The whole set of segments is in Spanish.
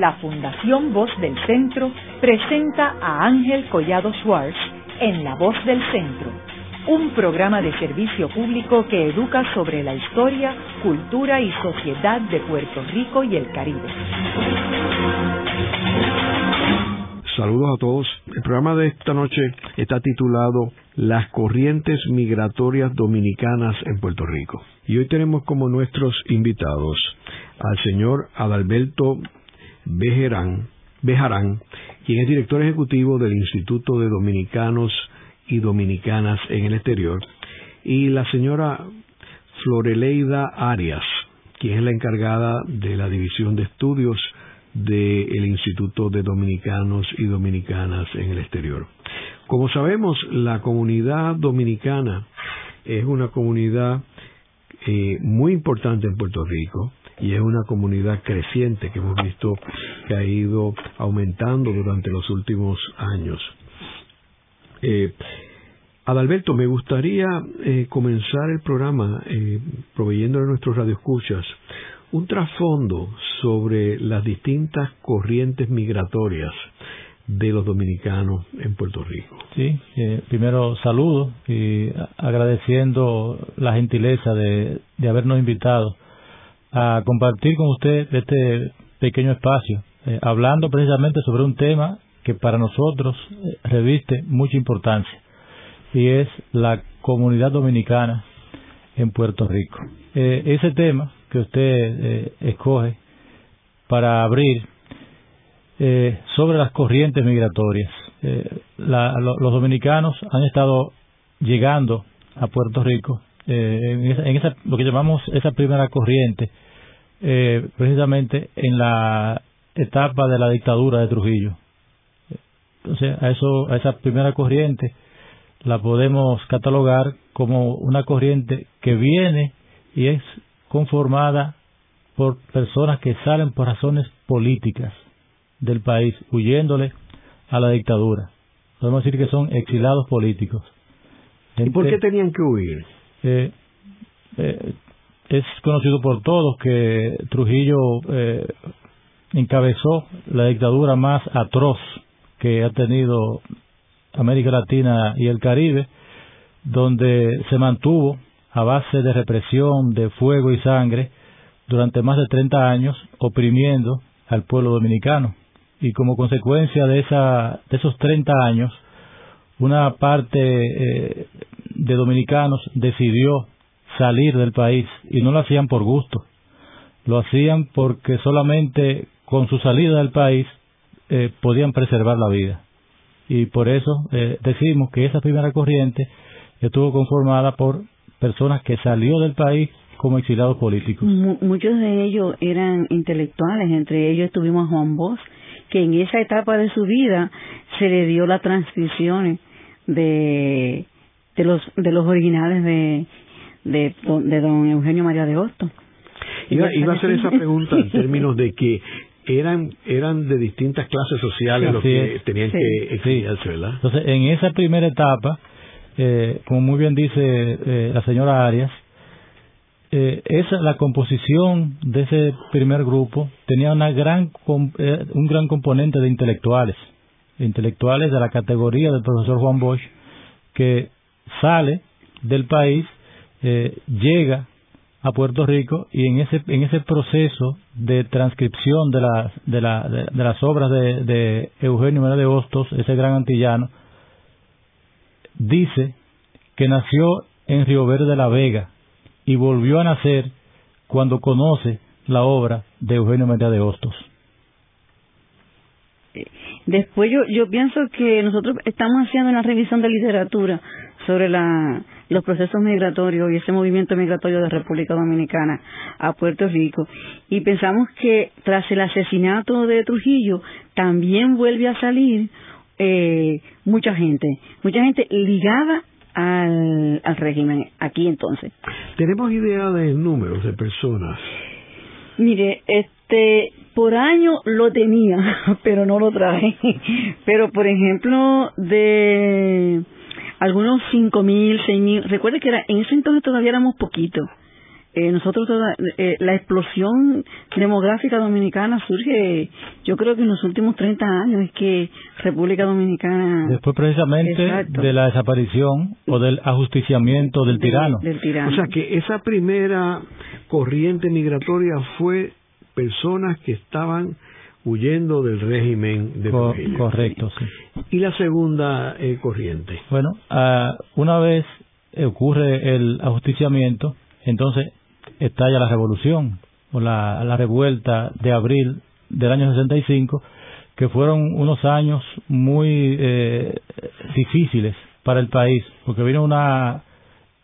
la Fundación Voz del Centro presenta a Ángel Collado Schwartz en La Voz del Centro, un programa de servicio público que educa sobre la historia, cultura y sociedad de Puerto Rico y el Caribe. Saludos a todos. El programa de esta noche está titulado Las corrientes migratorias dominicanas en Puerto Rico. Y hoy tenemos como nuestros invitados al señor Adalberto Bejarán, Bejarán, quien es director ejecutivo del Instituto de Dominicanos y Dominicanas en el Exterior, y la señora Floreleida Arias, quien es la encargada de la División de Estudios del Instituto de Dominicanos y Dominicanas en el Exterior. Como sabemos, la comunidad dominicana es una comunidad eh, muy importante en Puerto Rico y es una comunidad creciente que hemos visto que ha ido aumentando durante los últimos años. Eh, Adalberto, me gustaría eh, comenzar el programa eh, proveyendo a nuestros radioescuchas un trasfondo sobre las distintas corrientes migratorias de los dominicanos en Puerto Rico. Sí, eh, primero saludo y agradeciendo la gentileza de, habernos invitado a compartir con usted este pequeño espacio, eh, hablando precisamente sobre un tema que para nosotros eh, reviste mucha importancia y es la comunidad dominicana en Puerto Rico. ese tema que usted escoge para abrir eh, sobre las corrientes migratorias. Eh, los dominicanos han estado llegando a Puerto Rico eh, en, esa, lo que llamamos esa primera corriente, precisamente en la etapa de la dictadura de Trujillo. Entonces, a, eso, a esa primera corriente la podemos catalogar como una corriente que viene y es conformada por personas que salen por razones políticas del país, huyéndole a la dictadura. Podemos decir que son exilados políticos. ¿Y por qué tenían que huir? Eh, es conocido por todos que Trujillo eh, encabezó la dictadura más atroz que ha tenido América Latina y el Caribe, donde se mantuvo a base de represión, de fuego y sangre durante más de 30 años, oprimiendo al pueblo dominicano. Y como consecuencia de, esa, de esos 30 años, una parte eh, de dominicanos decidió salir del país y no lo hacían por gusto, lo hacían porque solamente con su salida del país eh, podían preservar la vida. Y por eso eh, decimos que esa primera corriente estuvo conformada por personas que salió del país como exiliados políticos. muchos de ellos eran intelectuales, entre ellos estuvimos Juan Bosch, que en esa etapa de su vida se le dio las transcripciones de, de los de los originales de, de, de don Eugenio María de Hostos. Iba, iba a hacer esa pregunta en términos de que eran eran de distintas clases sociales los que tenían que exiliarse, ¿verdad? Entonces, en esa primera etapa, eh, como muy bien dice eh, la señora Arias, eh, esa la composición de ese primer grupo tenía una gran eh, un gran componente de intelectuales intelectuales de la categoría del profesor Juan Bosch que sale del país eh, llega a Puerto Rico y en ese en ese proceso de transcripción de las de, la, de, las obras de, Eugenio Mera de Hostos ese gran antillano dice que nació en Río Verde de la Vega y volvió a nacer cuando conoce la obra de Eugenio María de Hostos. Después yo, yo pienso que nosotros estamos haciendo una revisión de literatura sobre la, los procesos migratorios y ese movimiento migratorio de República Dominicana a Puerto Rico y pensamos que tras el asesinato de Trujillo también vuelve a salir eh, mucha gente, mucha gente ligada al, al régimen aquí entonces. ¿Tenemos idea de números de personas? Mire, este, por año lo tenía, pero no lo traje. Pero, por ejemplo, de algunos cinco mil, seis mil, recuerde que era, en ese entonces todavía éramos poquitos. eh, nosotros toda, eh, la explosión demográfica dominicana surge, yo creo que en los últimos 30 años es que República Dominicana... Después precisamente de la desaparición o del ajusticiamiento del tirano. Del tirano. O sea que esa primera corriente migratoria fue personas que estaban huyendo del régimen de Co Correcto, sí. ¿Y la segunda eh, corriente? Bueno, uh, una vez ocurre el ajusticiamiento, entonces estalla la revolución o la, la revuelta de abril del año 65, que fueron unos años muy eh, difíciles para el país, porque vino una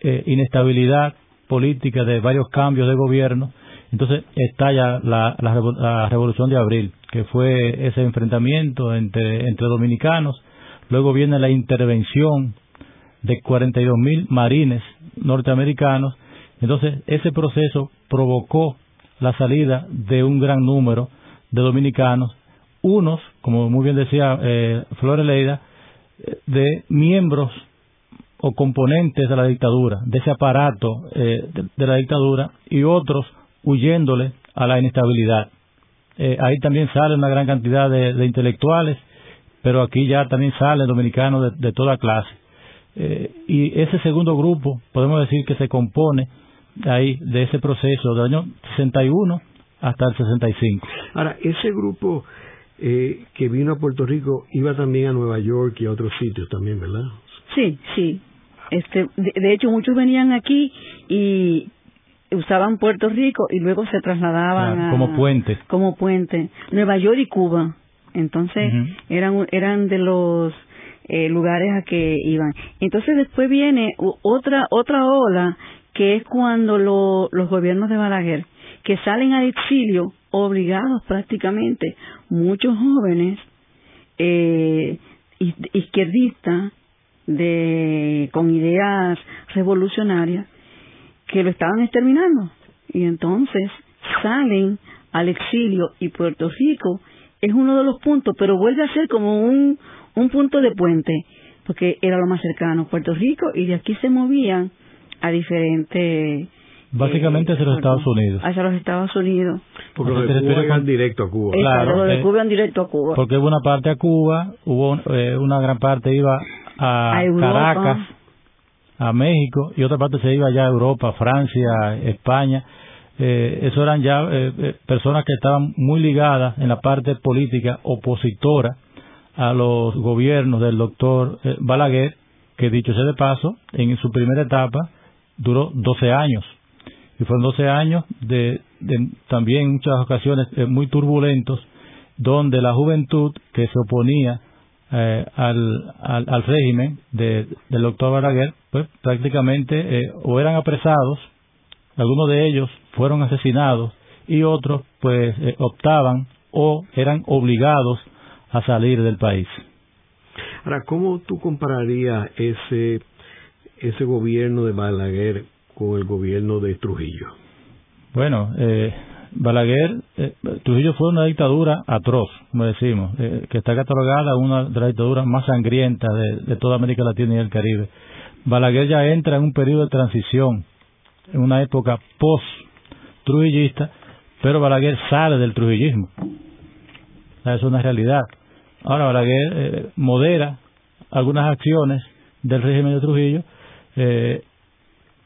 eh, inestabilidad política de varios cambios de gobierno, entonces estalla la, la, revolución de abril, que fue ese enfrentamiento entre, entre dominicanos, luego viene la intervención de 42 mil marines norteamericanos. Entonces, ese proceso provocó la salida de un gran número de dominicanos, unos, como muy bien decía eh, Flores Leida, de miembros o componentes de la dictadura, de ese aparato eh, de, la dictadura, y otros huyéndole a la inestabilidad. Eh, ahí también sale una gran cantidad de, intelectuales, pero aquí ya también salen dominicanos de, de toda clase. y ese segundo grupo, podemos decir que se compone ahí de ese proceso del año 61 hasta el 65. Ahora, ese grupo eh, que vino a Puerto Rico iba también a Nueva York y a otros sitios también, ¿verdad? Sí, sí. Este, de, hecho, muchos venían aquí y usaban Puerto Rico y luego se trasladaban a, como puente. Como puente. Nueva York y Cuba. Entonces, eran, eran de los eh, lugares a que iban. Entonces después viene otra otra ola que es cuando los gobiernos de Balaguer, que salen al exilio obligados prácticamente, muchos jóvenes eh, izquierdistas de, con ideas revolucionarias que lo estaban exterminando. Y entonces salen al exilio y Puerto Rico es uno de los puntos, pero vuelve a ser como un, un punto de puente, porque era lo más cercano, Puerto Rico, y de aquí se movían a diferentes... Básicamente hacia los Estados Unidos. Hacia los Estados Unidos. Porque los de Cuba iban directo a Cuba. Claro, los de Cuba iban directo a Cuba. Porque hubo una parte a Cuba, hubo eh, una gran parte iba a, Caracas, a México, y otra parte se iba allá a Europa, Francia, España. Eh, eso eran ya eh, eh, personas que estaban muy ligadas en la parte política opositora a los gobiernos del doctor Balaguer, que dicho sea de paso, en su primera etapa duró 12 años. Y fueron 12 años de, también muchas ocasiones eh, muy turbulentos, donde la juventud que se oponía eh, al, al, régimen de, del doctor Balaguer, pues prácticamente eh, o eran apresados, algunos de ellos fueron asesinados y otros pues optaban o eran obligados a salir del país. Ahora, ¿cómo tú compararías ese ese gobierno de Balaguer con el gobierno de Trujillo? Bueno, eh, Balaguer, eh, Trujillo fue una dictadura atroz, como decimos, eh, que está catalogada una de las dictaduras más sangrientas de, toda América Latina y el Caribe. Balaguer ya entra en un periodo de transición, en una época post-trujillista, pero Balaguer sale del trujillismo. es una realidad. Ahora Balaguer eh, modera algunas acciones del régimen de Trujillo, eh,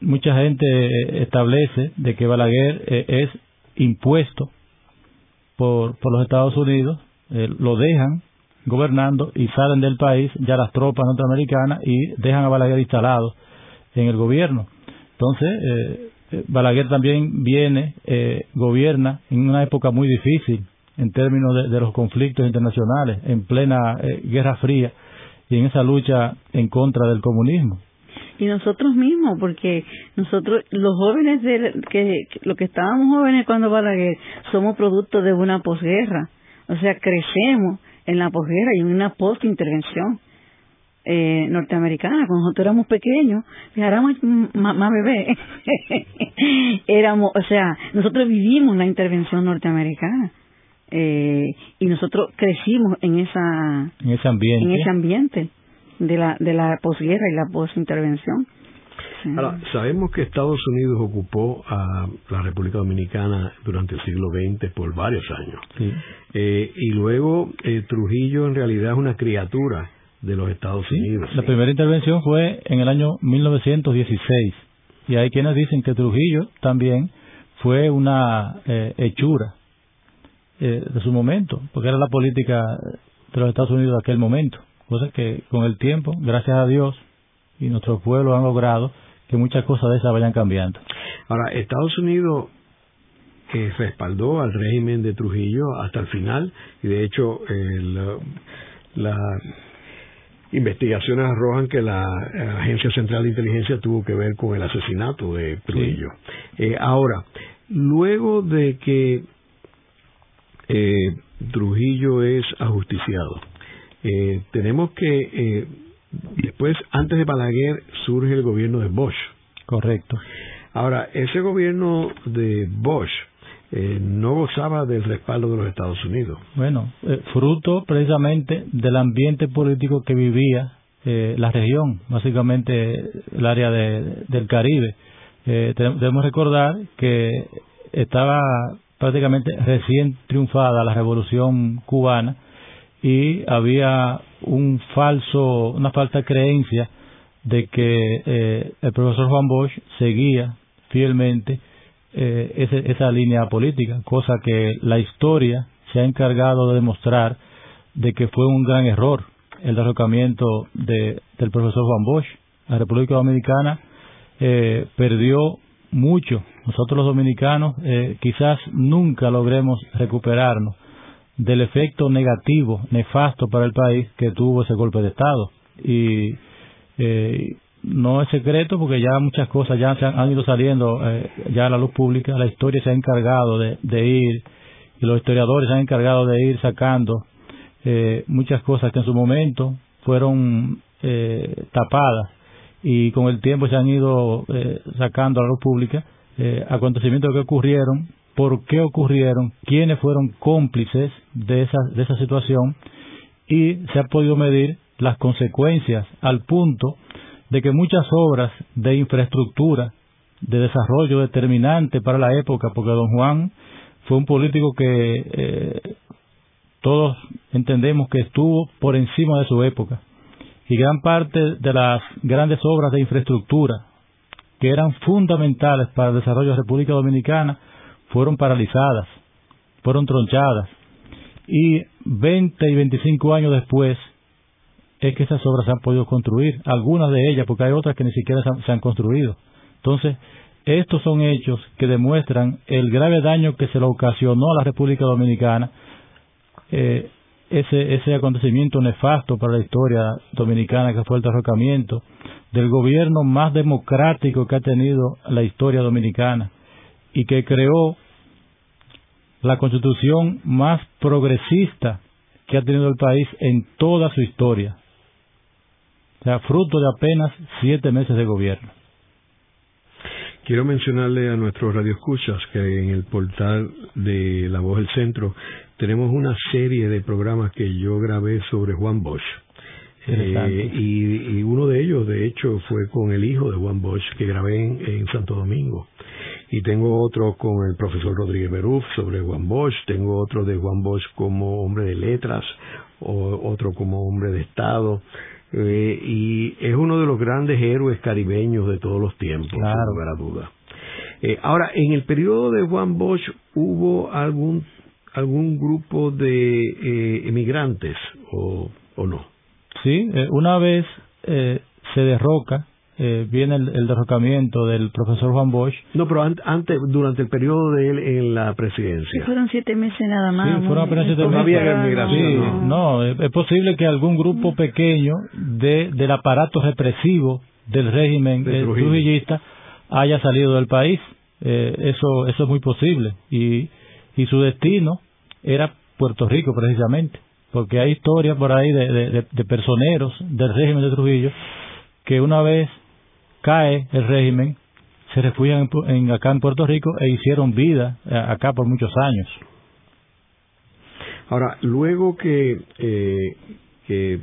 mucha gente eh, establece de que Balaguer eh, es impuesto por, por los Estados Unidos, eh, lo dejan gobernando y salen del país ya las tropas norteamericanas y dejan a Balaguer instalado en el gobierno. Entonces, Balaguer también viene, gobierna en una época muy difícil en términos de, de los conflictos internacionales, en plena Guerra Fría y en esa lucha en contra del comunismo y nosotros mismos, porque nosotros, los jóvenes, de, que, lo que estábamos jóvenes cuando Balaguer, somos producto de una posguerra, o sea, crecemos en la posguerra y en una postintervención eh, norteamericana, cuando nosotros éramos pequeños, éramos más bebé, éramos, o sea, nosotros vivimos la intervención norteamericana. Eh, y nosotros crecimos en esa en ese ambiente. en ese ambiente de la, de la posguerra y la posintervención. Ahora, sabemos que Estados Unidos ocupó a la República Dominicana durante el siglo XX por varios años. Eh, y luego eh, Trujillo en realidad es una criatura de los Estados Unidos. La primera intervención fue en el año 1916. Y hay quienes dicen que Trujillo también fue una eh, hechura de su momento, porque era la política de los Estados Unidos de aquel momento. Cosa que con el tiempo, gracias a Dios y nuestro pueblo han logrado que muchas cosas de esas vayan cambiando. Ahora, Estados Unidos eh, respaldó al régimen de Trujillo hasta el final y de hecho las investigaciones arrojan que la Agencia Central de Inteligencia tuvo que ver con el asesinato de Trujillo. Eh, ahora, luego de que eh, Trujillo es ajusticiado, tenemos que Después, antes de Balaguer, surge el gobierno de Bosch. Correcto. Ahora, ese gobierno de Bosch eh, no gozaba del respaldo de los Estados Unidos. Bueno, eh, fruto precisamente del ambiente político que vivía eh, la región, básicamente el área del Caribe. debemos recordar que estaba prácticamente recién triunfada la revolución cubana y había un falso, una falsa creencia de que eh, el profesor Juan Bosch seguía fielmente eh, esa línea política, cosa que la historia se ha encargado de demostrar de que fue un gran error el derrocamiento de, del profesor Juan Bosch. La República Dominicana eh, perdió mucho. Nosotros los dominicanos quizás nunca logremos recuperarnos del efecto negativo, nefasto para el país que tuvo ese golpe de Estado. Y eh, no es secreto porque ya muchas cosas ya se han, ido saliendo eh, ya a la luz pública, la historia se ha encargado de, ir, y los historiadores se han encargado de ir sacando eh, muchas cosas que en su momento fueron tapadas y con el tiempo se han ido sacando a la luz pública acontecimientos que ocurrieron por qué ocurrieron, quiénes fueron cómplices de esa, de esa situación y se ha podido medir las consecuencias al punto de que muchas obras de infraestructura, de desarrollo determinante para la época, porque don Juan fue un político que eh, todos entendemos que estuvo por encima de su época, y gran parte de las grandes obras de infraestructura que eran fundamentales para el desarrollo de la República Dominicana fueron paralizadas, fueron tronchadas. Y 20 y 25 años después es que esas obras se han podido construir, algunas de ellas, porque hay otras que ni siquiera se han, construido. Entonces, estos son hechos que demuestran el grave daño que se le ocasionó a la República Dominicana, eh, ese, ese acontecimiento nefasto para la historia dominicana que fue el derrocamiento del gobierno más democrático que ha tenido la historia dominicana y que creó la constitución más progresista que ha tenido el país en toda su historia. O sea, fruto de apenas siete meses de gobierno. Quiero mencionarle a nuestros radioescuchas que en el portal de La Voz del Centro tenemos una serie de programas que yo grabé sobre Juan Bosch. Eh, y, uno de ellos, de hecho, fue con el hijo de Juan Bosch que grabé en Santo Domingo y tengo otro con el profesor Rodríguez Beruf sobre Juan Bosch, tengo otro de Juan Bosch como hombre de letras, o otro como hombre de Estado, eh, y es uno de los grandes héroes caribeños de todos los tiempos, sin lugar a duda. Eh, ahora, en el periodo de Juan Bosch hubo algún algún grupo de eh, emigrantes o, o no? Sí, una vez se derroca eh, viene el, derrocamiento del profesor Juan Bosch. No, pero antes, durante el periodo de él en la presidencia. fueron siete meses nada más. Sí, fueron apenas siete meses. no, es, posible que algún grupo pequeño de, del aparato represivo del régimen de trujillista haya salido del país. Eh, eso, eso es muy posible. Y, y su destino era Puerto Rico precisamente. Porque hay historias por ahí de, de, de personeros del régimen de Trujillo que una vez cae el régimen, se refugian en, acá en Puerto Rico e hicieron vida eh, acá por muchos años. Ahora, luego que, eh, que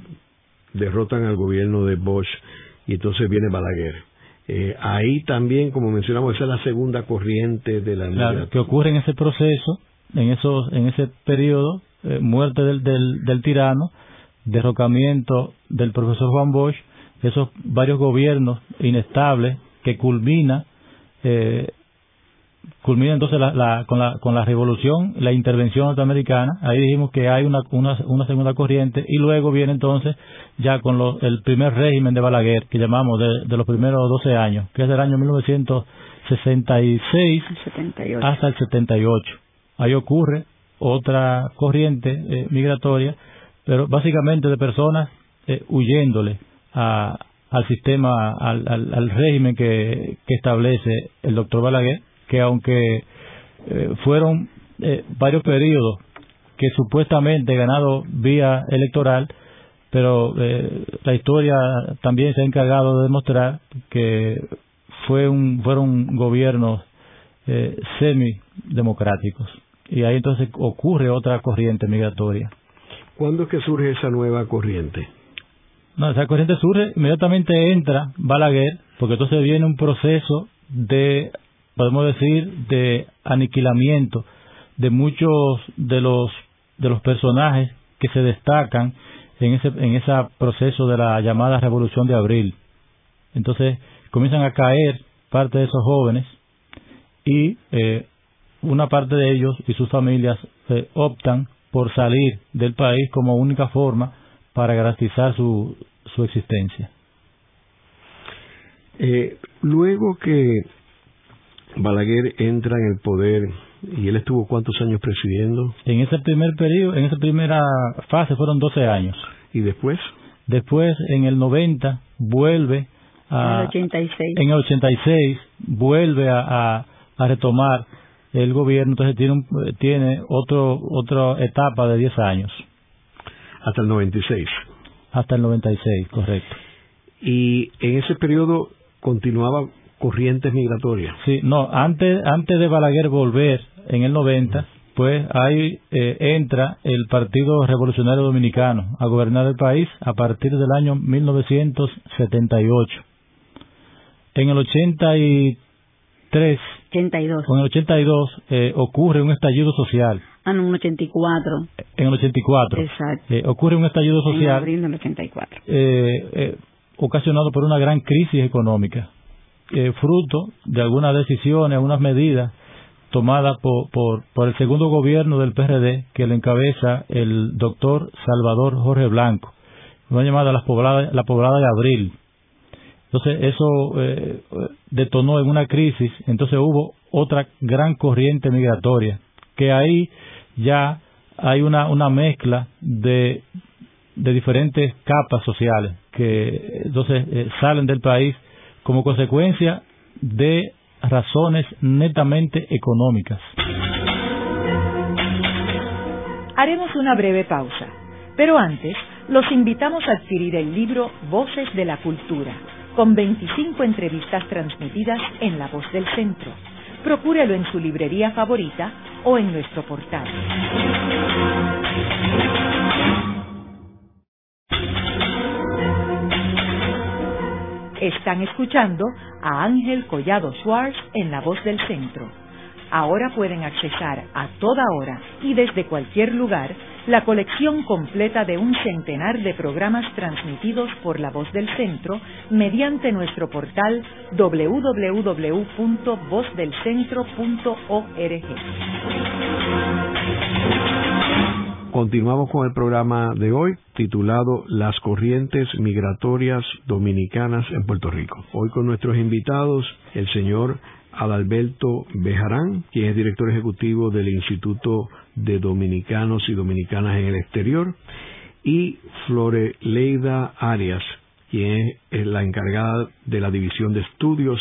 derrotan al gobierno de Bosch y entonces viene Balaguer, Eh, ahí también, como mencionamos, esa es la segunda corriente de la claro, que ocurre en ese proceso, en esos, en ese periodo, eh, muerte del, del, del tirano, derrocamiento del profesor Juan Bosch, esos varios gobiernos inestables que culmina eh, culmina entonces la, con, la, con la revolución, la intervención norteamericana, ahí dijimos que hay una, una, una segunda corriente y luego viene entonces ya con el primer régimen de Balaguer, que llamamos de, de los primeros 12 años, que es del año 1966 hasta el 78. Ahí ocurre otra corriente eh, migratoria, pero básicamente de personas eh, huyéndole a, al sistema, al, al, régimen que, que establece el doctor Balaguer que aunque eh, fueron eh, varios periodos que supuestamente ganado vía electoral, pero eh, la historia también se ha encargado de demostrar que fue un, fueron gobiernos eh, semi-democráticos. Y ahí entonces ocurre otra corriente migratoria. ¿Cuándo es que surge esa nueva corriente? No, esa corriente surge, inmediatamente entra Balaguer, porque entonces viene un proceso de podemos decir, de aniquilamiento de muchos de los de los personajes que se destacan en ese en ese proceso de la llamada Revolución de Abril. Entonces comienzan a caer parte de esos jóvenes y eh, una parte de ellos y sus familias eh, optan por salir del país como única forma para garantizar su, su existencia. Eh, luego que Balaguer entra en el poder y él estuvo cuántos años presidiendo? En ese primer periodo, en esa primera fase fueron 12 años. ¿Y después? Después, en el 90, vuelve a... En el 86. En el 86, vuelve a, a, retomar el gobierno, entonces tiene, tiene otro, otra etapa de 10 años. Hasta el 96. Hasta el 96, correcto. Y en ese periodo continuaba corrientes migratorias. Sí, no, antes, antes de Balaguer volver en el 90, pues ahí eh, entra el Partido Revolucionario Dominicano a gobernar el país a partir del año 1978. En el 83 82. en el 82 eh, ocurre un estallido social. Ah, no, en el 84. En el 84. Exacto. Eh, ocurre un estallido social. En abril del 84. ocasionado por una gran crisis económica eh, fruto de algunas decisiones, algunas medidas tomadas por, por, el segundo gobierno del PRD que le encabeza el doctor Salvador Jorge Blanco, una llamada la poblada, la poblada de Abril. Entonces eso eh, detonó en una crisis, entonces hubo otra gran corriente migratoria, que ahí ya hay una, una mezcla de, de diferentes capas sociales que entonces eh, salen del país como consecuencia de razones netamente económicas. Haremos una breve pausa, pero antes los invitamos a adquirir el libro Voces de la Cultura, con 25 entrevistas transmitidas en La Voz del Centro. Procúrelo en su librería favorita o en nuestro portal. Están escuchando a Ángel Collado Schwartz en La Voz del Centro. Ahora pueden accesar a toda hora y desde cualquier lugar la colección completa de un centenar de programas transmitidos por La Voz del Centro mediante nuestro portal www.vozdelcentro.org. Continuamos con el programa de hoy titulado Las corrientes migratorias dominicanas en Puerto Rico. Hoy con nuestros invitados, el señor Adalberto Bejarán, quien es director ejecutivo del Instituto de Dominicanos y Dominicanas en el Exterior, y Flore Leida Arias, quien es la encargada de la División de Estudios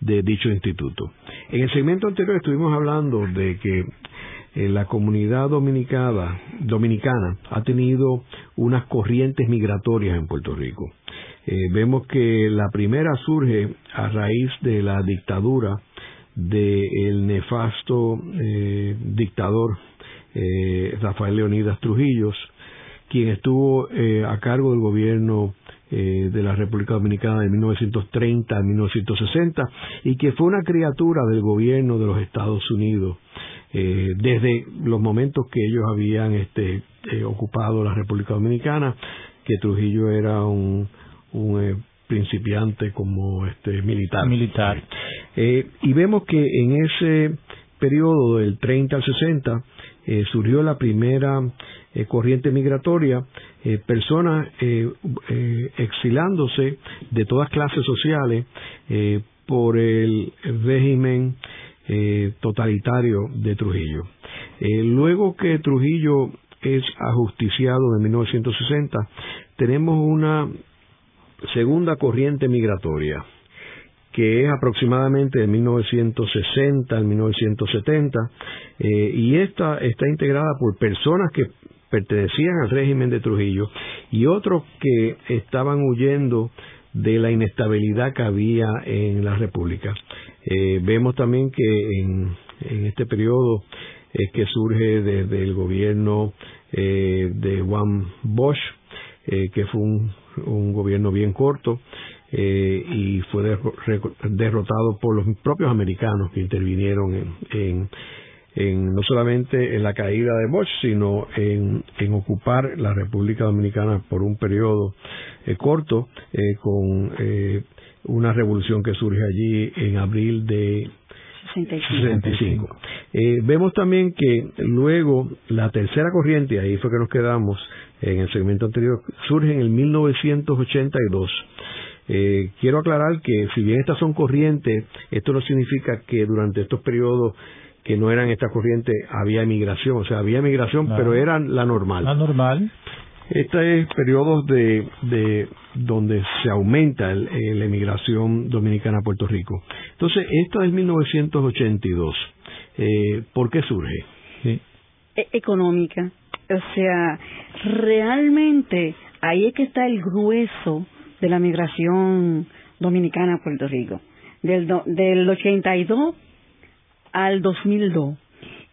de dicho instituto. En el segmento anterior estuvimos hablando de que eh, la comunidad dominicana, dominicana ha tenido unas corrientes migratorias en Puerto Rico. Eh, vemos que la primera surge a raíz de la dictadura del nefasto eh, dictador Rafael Leonidas Trujillos, quien estuvo a cargo del gobierno eh, de la República Dominicana de 1930 a 1960 y que fue una criatura del gobierno de los Estados Unidos eh, desde los momentos que ellos habían este, eh, ocupado la República Dominicana, que Trujillo era un, un principiante como este militar. Militar. y vemos que en ese periodo del 30 al 60 surgió la primera eh, corriente migratoria, eh, personas eh, exilándose de todas clases sociales por el régimen totalitario de Trujillo. luego que Trujillo es ajusticiado en 1960, tenemos una segunda corriente migratoria que es aproximadamente de 1960 al 1970, y esta está integrada por personas que pertenecían al régimen de Trujillo y otros que estaban huyendo de la inestabilidad que había en la República. Eh, vemos también que en, este periodo es que surge desde el gobierno eh, de Juan Bosch, eh, que fue un, gobierno bien corto, y fue derrotado por los propios americanos que intervinieron en, no solamente en la caída de Bosch, sino en, ocupar la República Dominicana por un periodo eh, corto, eh, con eh, una revolución que surge allí en abril de 65. vemos también que luego la tercera corriente, ahí fue que nos quedamos en el segmento anterior, surge en el 1982. quiero aclarar que si bien estas son corrientes, esto no significa que durante estos periodos que no eran estas corrientes, había emigración, o sea, había emigración, pero eran la normal. La normal. Este es periodos de, de donde se aumenta la emigración dominicana a Puerto Rico. Entonces, esto es 1982. Eh, ¿Por qué surge? E, económica. O sea, realmente ahí es que está el grueso de la migración dominicana a Puerto Rico. Del, do, del 82 al 2002.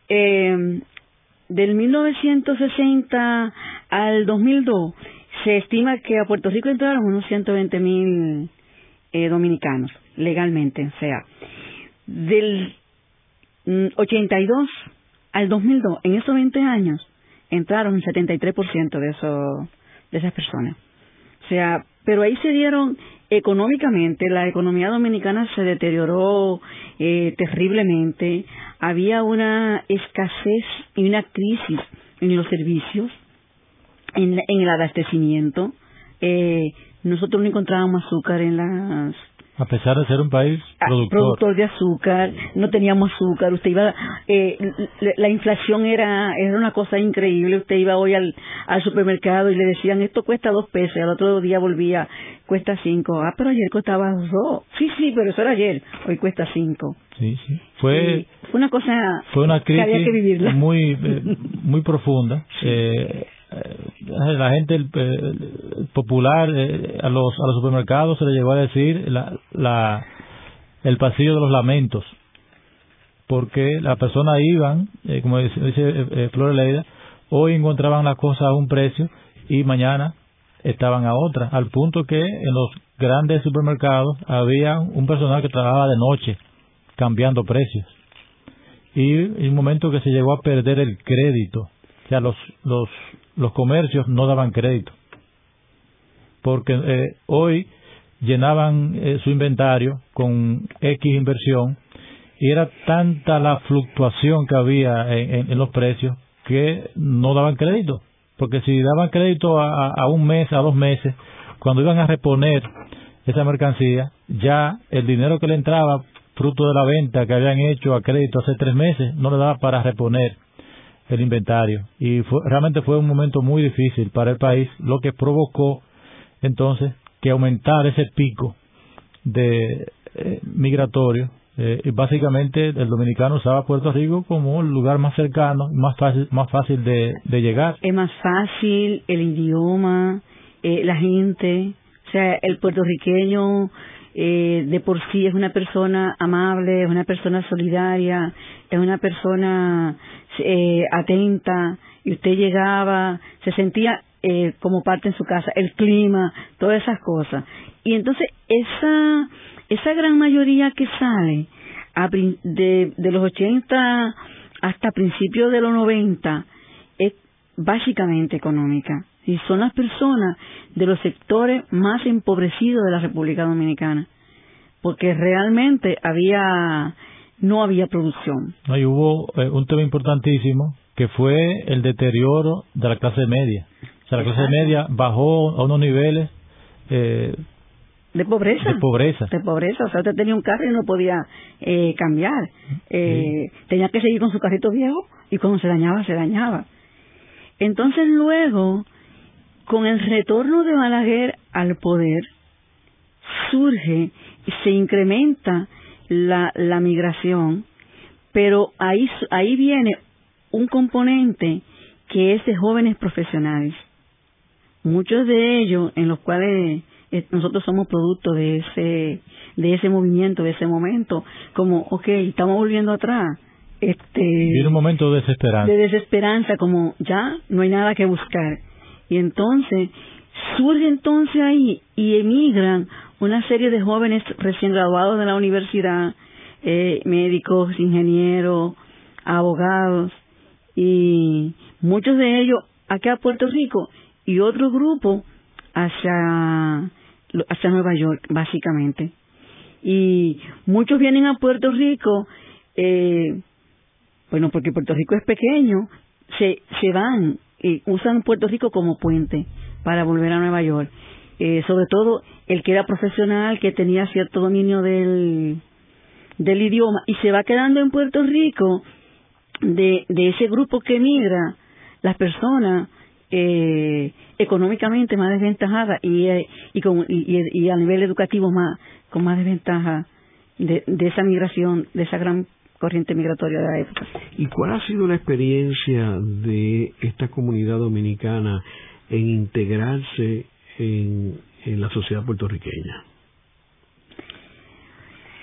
Eh, del 1960 al 2002 se estima que a Puerto Rico entraron unos 120 mil eh, dominicanos legalmente. O sea, del 82 mm, al 2002, en esos 20 años, entraron el 73% de, esos, de esas personas. O sea, pero ahí se dieron económicamente, la economía dominicana se deterioró eh, terriblemente, había una escasez y una crisis en los servicios, en, el abastecimiento. Eh, nosotros no encontrábamos azúcar en las a pesar de ser un país ah, productor. de azúcar, no teníamos azúcar, usted iba, eh, la inflación era, era una cosa increíble, usted iba hoy al, al supermercado y le decían esto cuesta dos pesos, y al otro día volvía, cuesta cinco, ah, pero ayer costaba dos, sí, sí, pero eso era ayer, hoy cuesta cinco. Sí, sí. Fue, fue una cosa fue una crisis que había que muy, eh, muy profunda. Eh, eh, la gente popular eh, a los a los supermercados se le llegó a decir la, la el pasillo de los lamentos porque las personas iban eh, como dice, dice Flor Leida hoy encontraban las cosas a un precio y mañana estaban a otra al punto que en los grandes supermercados había un personal que trabajaba de noche cambiando precios. Y en un momento que se llegó a perder el crédito. O sea los los los comercios no daban crédito. Porque eh, hoy llenaban eh, su inventario con X inversión y era tanta la fluctuación que había en, los precios que no daban crédito. Porque si daban crédito a, a, un mes, a dos meses, cuando iban a reponer esa mercancía, ya el dinero que le entraba, fruto de la venta que habían hecho a crédito hace tres meses, no le daba para reponer el inventario. Y realmente fue un momento muy difícil para el país, lo que provocó entonces que aumentara ese pico de eh, migratorio. Eh, y básicamente el dominicano usaba Puerto Rico como el lugar más cercano, más fácil, más fácil de, de llegar. Es más fácil el idioma, eh, la gente, o sea, el puertorriqueño eh, de por sí es una persona amable, es una persona solidaria, es una persona eh, atenta, y usted llegaba, se sentía eh, como parte en su casa, el clima, todas esas cosas. Y entonces esa, esa gran mayoría que sale de, de los 80 hasta principios de los 90 es básicamente económica. Y son las personas de los sectores más empobrecidos de la República Dominicana. Porque realmente había, no había producción. No, hubo eh, un tema importantísimo que fue el deterioro de la clase media. O sea, la clase media bajó a unos niveles eh, de pobreza. De pobreza. De pobreza. O sea, usted tenía un carro y no podía eh, cambiar. Eh, tenía que seguir con su carrito viejo y cuando se dañaba, se dañaba. Entonces luego, con el retorno de Balaguer al poder, surge y se incrementa la, la migración, pero ahí, ahí viene un componente que es de jóvenes profesionales. Muchos de ellos, en los cuales eh, nosotros somos producto de ese, de ese movimiento, de ese momento, como, ok, estamos volviendo atrás. Este, Viene un momento de desesperanza. De desesperanza, como ya no hay nada que buscar. Y entonces, surge entonces ahí y emigran una serie de jóvenes recién graduados de la universidad, eh, médicos, ingenieros, abogados, y muchos de ellos acá a Puerto Rico y otro grupo hacia hacia Nueva York, básicamente. Y muchos vienen a Puerto Rico, eh, bueno, porque Puerto Rico es pequeño, se, se van y usan Puerto Rico como puente para volver a Nueva York. Eh, sobre todo el que era profesional, que tenía cierto dominio del, del idioma y se va quedando en Puerto Rico de, ese grupo que migra, las personas eh, económicamente más desventajada y, eh, y, con, y, a nivel educativo más con más desventaja de, de esa migración, de esa gran corriente migratoria de la época. ¿Y cuál ha sido la experiencia de esta comunidad dominicana en integrarse en, la sociedad puertorriqueña?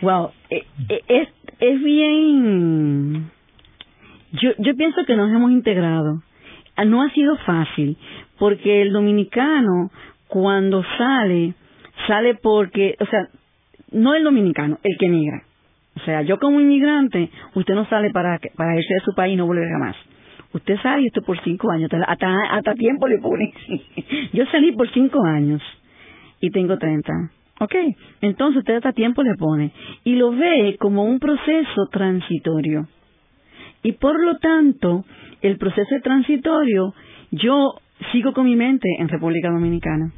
Wow, eh, eh, es, es bien. Yo, yo pienso que nos hemos integrado. Ah, no ha sido fácil, porque el dominicano cuando sale, sale porque, o sea, no el dominicano, el que migra. O sea, yo como inmigrante, usted no sale para, para irse de su país y no volver jamás. Usted sale esto por cinco años, hasta, hasta tiempo le pone. yo salí por cinco años y tengo treinta. ¿Ok? Entonces usted hasta tiempo le pone. Y lo ve como un proceso transitorio. Y por lo tanto, el proceso transitorio, yo sigo con mi mente en República Dominicana.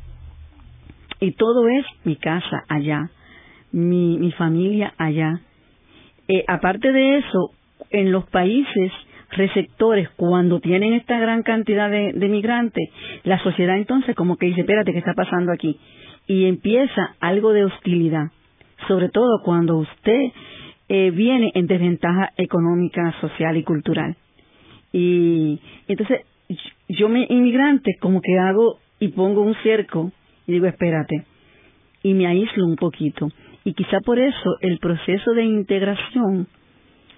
Y todo es mi casa allá, mi, mi familia allá. Eh, aparte de eso, en los países receptores, cuando tienen esta gran cantidad de, migrantes, la sociedad entonces como que dice, espérate, ¿qué está pasando aquí? Y empieza algo de hostilidad, sobre todo cuando usted eh, viene en desventaja económica, social y cultural. Y entonces yo me inmigrante como que hago y pongo un cerco y digo, espérate, y me aíslo un poquito. Y quizá por eso el proceso de integración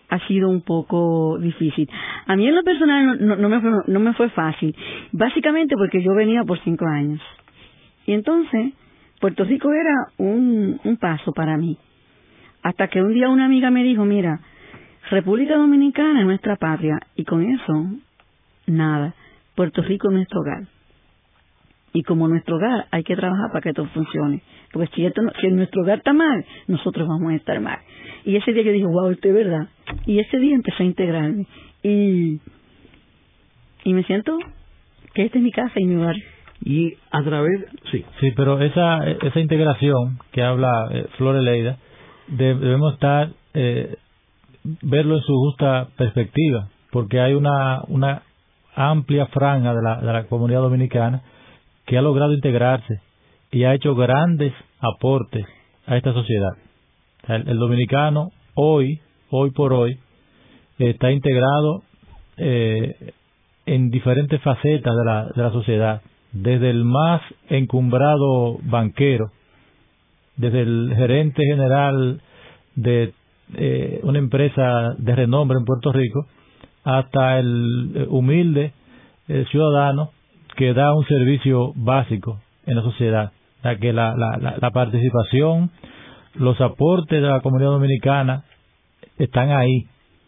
ha sido un poco difícil. A mí en lo personal no, no, me, fue, no me fue fácil, básicamente porque yo venía por cinco años. Y entonces Puerto Rico era un, paso para mí. Hasta que un día una amiga me dijo, mira, República Dominicana es nuestra patria y con eso, nada. Puerto Rico es nuestro hogar. Y como nuestro hogar hay que trabajar para que todo funcione. Porque si, esto si nuestro hogar está mal, nosotros vamos a estar mal. Y ese día yo dije, wow, esto es verdad. Y ese día empecé a integrarme. Y, y me siento que esta es mi casa y mi hogar. Y a través, sí. Sí, pero esa, esa integración que habla eh, Flore Leida, debemos estar eh, verlo en su justa perspectiva, porque hay una, una amplia franja de la, de la comunidad dominicana que ha logrado integrarse y ha hecho grandes aportes a esta sociedad. El, dominicano hoy, hoy por hoy, está integrado eh, en diferentes facetas de la, sociedad, desde el más encumbrado banquero, desde el gerente general de eh, una empresa de renombre en Puerto Rico hasta el eh, humilde ciudadano que da un servicio básico en la sociedad. Sea, que la, la, la participación, los aportes de la comunidad dominicana están ahí.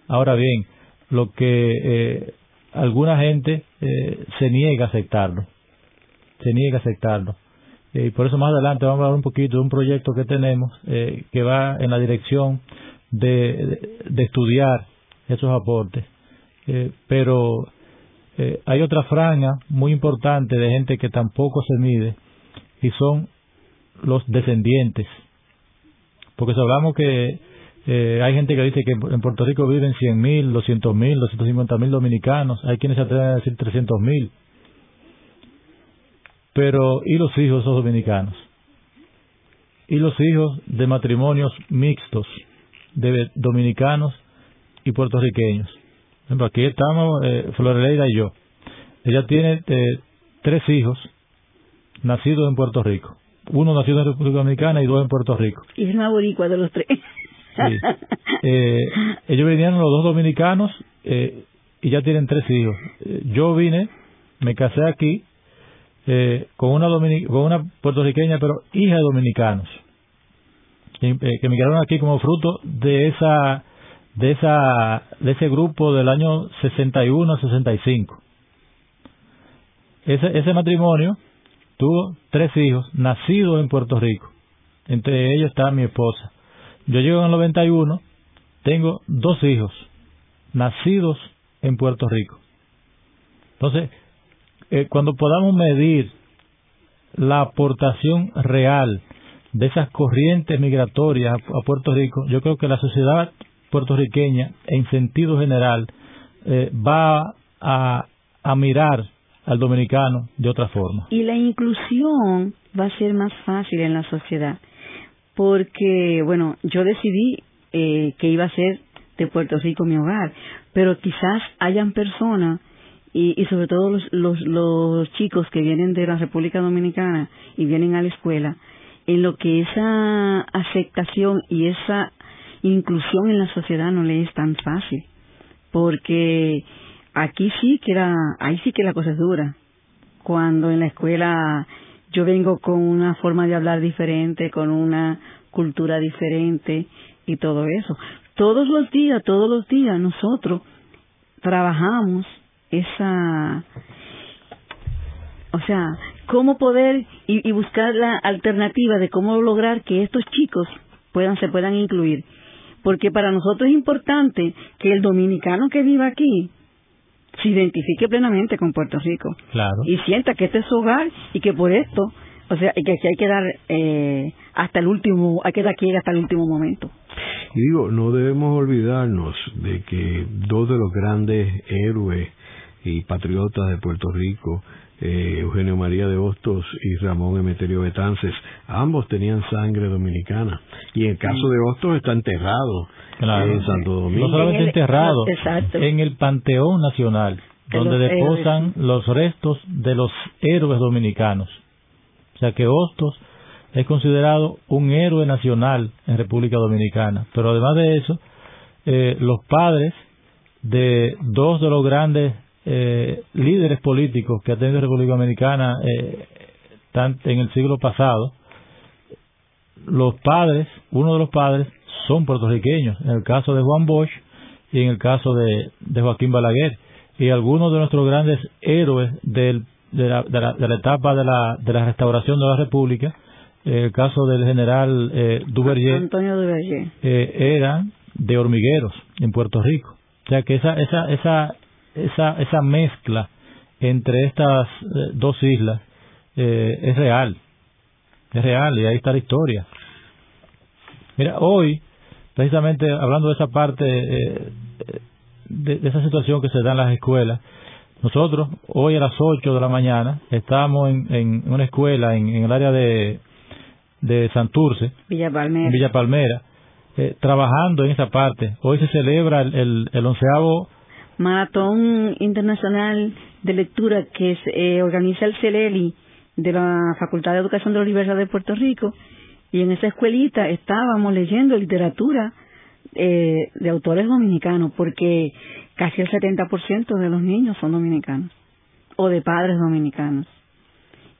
Ahora bien, lo que eh, alguna gente eh, se niega a aceptarlo. Se niega a aceptarlo. Eh, y por eso más adelante vamos a hablar un poquito de un proyecto que tenemos que va en la dirección de, de, estudiar esos aportes. pero hay otra franja muy importante de gente que tampoco se mide y son los descendientes. Porque si hablamos que eh, hay gente que dice que en Puerto Rico viven 100.000, 200.000, 250.000 dominicanos. Hay quienes se atreven a decir 300.000. Pero, ¿y los hijos de esos dominicanos? ¿Y los hijos de matrimonios mixtos de dominicanos y puertorriqueños? Aquí estamos eh, Floreleida y yo. Ella tiene eh, tres hijos nacidos en Puerto Rico. Uno nacido en República Dominicana y dos en Puerto Rico. Y es una boricua de los tres. Eh, ellos vinieron los dos dominicanos eh, y ya tienen tres hijos. Eh, yo vine, me casé aquí con una con una puertorriqueña, pero hija de dominicanos que, que migraron aquí como fruto de esa de esa de ese grupo del año 61 a 65. Ese, ese matrimonio tuvo tres hijos nacidos en Puerto Rico. Entre ellos está mi esposa. Yo llego en el 91, tengo dos hijos nacidos en Puerto Rico. Entonces, eh, cuando podamos medir la aportación real de esas corrientes migratorias a, Puerto Rico, yo creo que la sociedad puertorriqueña, en sentido general, eh, va a, a mirar al dominicano de otra forma. Y la inclusión va a ser más fácil en la sociedad porque, bueno, yo decidí eh, que iba a ser de Puerto Rico mi hogar, pero quizás hayan personas y, y sobre todo los, los, los chicos que vienen de la República Dominicana y vienen a la escuela, en lo que esa aceptación y esa inclusión en la sociedad no le es tan fácil, porque aquí sí que era, ahí sí que la cosa es dura. Cuando en la escuela yo vengo con una forma de hablar diferente, con una cultura diferente y todo eso. Todos los días, todos los días nosotros trabajamos esa, o sea, cómo poder y, buscar la alternativa de cómo lograr que estos chicos puedan se puedan incluir, porque para nosotros es importante que el dominicano que viva aquí se identifique plenamente con Puerto Rico claro. y sienta que este es su hogar y que por esto, o sea, y que, hay que dar eh, hasta el último, hay que dar aquí hasta el último momento. Y digo, no debemos olvidarnos de que dos de los grandes héroes y patriotas de Puerto Rico, eh, Eugenio María de Hostos y Ramón Emeterio Betances, ambos tenían sangre dominicana. Y en el caso de Hostos está enterrado en Santo Domingo. No solamente enterrado, en el Panteón Nacional, donde deposan los restos de los héroes dominicanos. O sea que Hostos es considerado un héroe nacional en República Dominicana. Pero además de eso, eh, los padres de dos de los grandes eh, líderes políticos que ha tenido República Dominicana eh, en el siglo pasado, los padres, uno de los padres, son puertorriqueños, en el caso de Juan Bosch y en el caso de, Joaquín Balaguer. Y algunos de nuestros grandes héroes de, la, de, la, etapa de la, de la restauración de la República, el caso del general eh, Antonio Duverger, eh, eran de hormigueros en Puerto Rico. O sea que esa, esa, esa esa, esa mezcla entre estas eh, dos islas eh, es real, es real y ahí está la historia. Mira, hoy, precisamente hablando de esa parte, eh, de, esa situación que se da en las escuelas, nosotros hoy a las 8 de la mañana estamos en, en una escuela en, el área de, de Santurce, Villa Palmera, Villa Palmera trabajando en esa parte. Hoy se celebra el, el, el onceavo maratón internacional de lectura que se, eh, organiza el CELELI de la Facultad de Educación de la Universidad de Puerto Rico y en esa escuelita estábamos leyendo literatura eh, de autores dominicanos porque casi el 70% de los niños son dominicanos. o de padres dominicanos.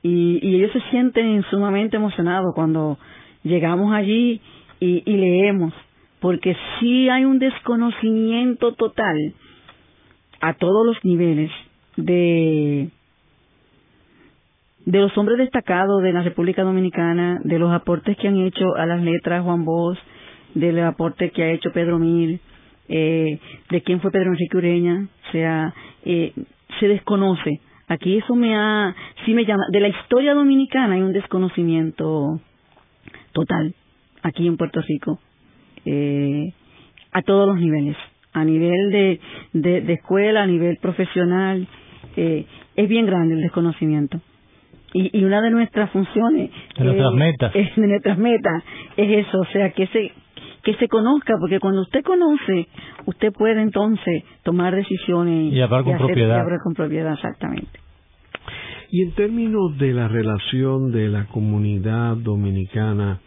Y, y ellos se sienten sumamente emocionados cuando llegamos allí y, y leemos, porque sí hay un desconocimiento total a todos los niveles de de los hombres destacados de la República Dominicana, de los aportes que han hecho a las letras Juan Bosch, del aporte que ha hecho Pedro Mil, eh, de quién fue Pedro Enrique Ureña, o sea, eh, se desconoce. Aquí eso me ha, sí me llama, de la historia dominicana hay un desconocimiento total aquí en Puerto Rico, eh, a todos los niveles, a nivel de, de, escuela, a nivel profesional, eh, es bien grande el desconocimiento. Y, y una de nuestras funciones, de nuestras metas, es, de nuestras metas, es eso, o sea, que se que se conozca, porque cuando usted conoce, usted puede entonces tomar decisiones y hablar con propiedad. Y con propiedad, exactamente. Y en términos de la relación de la comunidad dominicana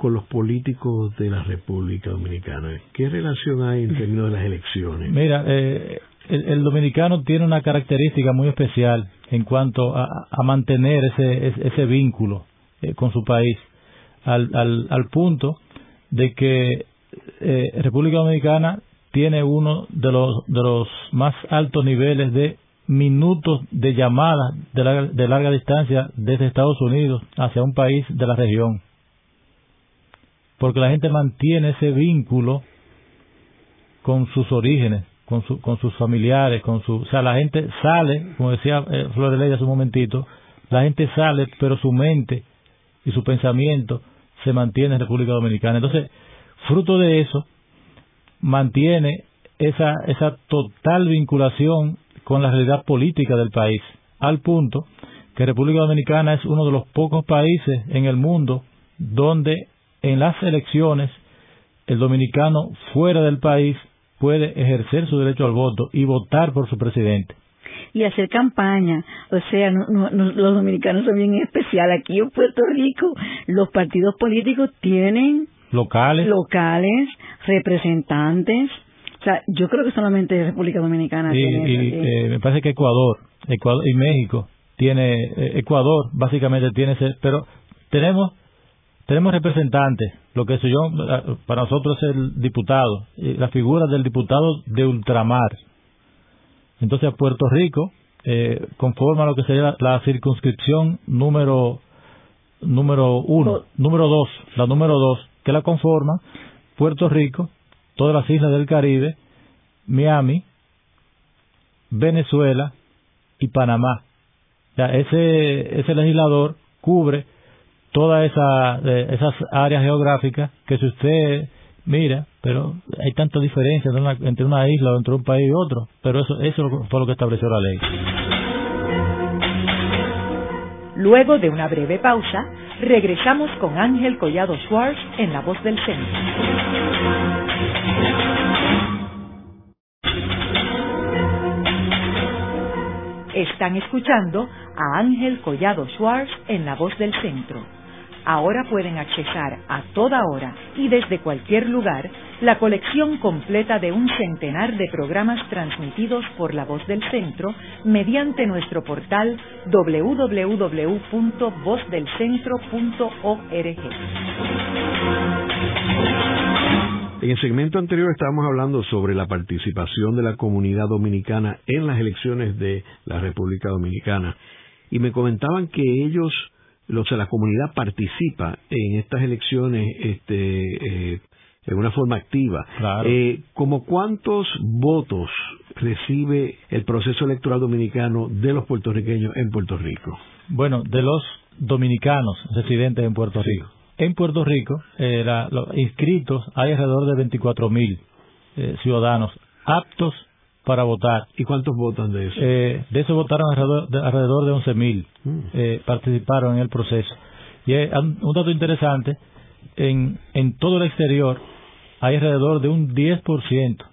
con los políticos de la República Dominicana, ¿qué relación hay en términos de las elecciones? Mira, eh, el, dominicano tiene una característica muy especial en cuanto a, mantener ese, ese, vínculo eh, con su país, al, al, al punto de que eh, República Dominicana tiene uno de los, de los más altos niveles de minutos de llamada de, de larga distancia desde Estados Unidos hacia un país de la región. Porque la gente mantiene ese vínculo con sus orígenes, con, su, con sus familiares, con su, o sea, la gente sale, como decía eh, Floreley hace un momentito, la gente sale, pero su mente y su pensamiento se mantiene en República Dominicana. Entonces, fruto de eso, mantiene esa, esa total vinculación con la realidad política del país, al punto que República Dominicana es uno de los pocos países en el mundo donde en las elecciones el dominicano fuera del país puede ejercer su derecho al voto y votar por su presidente y hacer campaña. O sea, los dominicanos son bien especiales. Aquí en Puerto Rico los partidos políticos tienen locales, locales representantes. O sea, yo creo que solamente República Dominicana tiene. Y, eh, me parece que Ecuador, Ecuador y México tiene eh, Ecuador básicamente tiene ese, pero tenemos tenemos representantes, lo que soy yo, eh, para nosotros es el diputado, la figura del diputado de ultramar, entonces Puerto Rico eh, conforma lo que sería la, circunscripción número número uno, número dos, la número dos, que la conforma Puerto Rico, todas las islas del Caribe, Miami, Venezuela y Panamá. Ya, ese, ese legislador cubre todas esa, esas áreas geográficas que si usted mira, pero hay tanta diferencia entre una, isla o entre un país y otro, pero eso, eso fue lo que estableció la ley. Luego de una breve pausa, regresamos con Ángel Collado Schwartz en La Voz del Centro. Están escuchando a Ángel Collado Schwartz en La Voz del Centro ahora pueden accesar a toda hora y desde cualquier lugar la colección completa de un centenar de programas transmitidos por la voz del centro mediante nuestro portal www.vozdelcentro.org. En el segmento anterior estábamos hablando sobre la participación de la comunidad dominicana en las elecciones de la República Dominicana y me comentaban que ellos o sea, la comunidad participa en estas elecciones este, eh, de una forma activa. Eh, ¿Como cuántos votos recibe el proceso electoral dominicano de los puertorriqueños en Puerto Rico? Bueno, de los dominicanos residentes en Puerto Rico. En Puerto Rico, eh, los inscritos hay alrededor de 24 mil eh, ciudadanos aptos para votar. ¿Y cuántos votan de eso? Eh, de eso votaron alrededor de, alrededor de 11.000. Mm. Eh, participaron en el proceso. Y un dato interesante, en, en todo el exterior hay alrededor de un 10%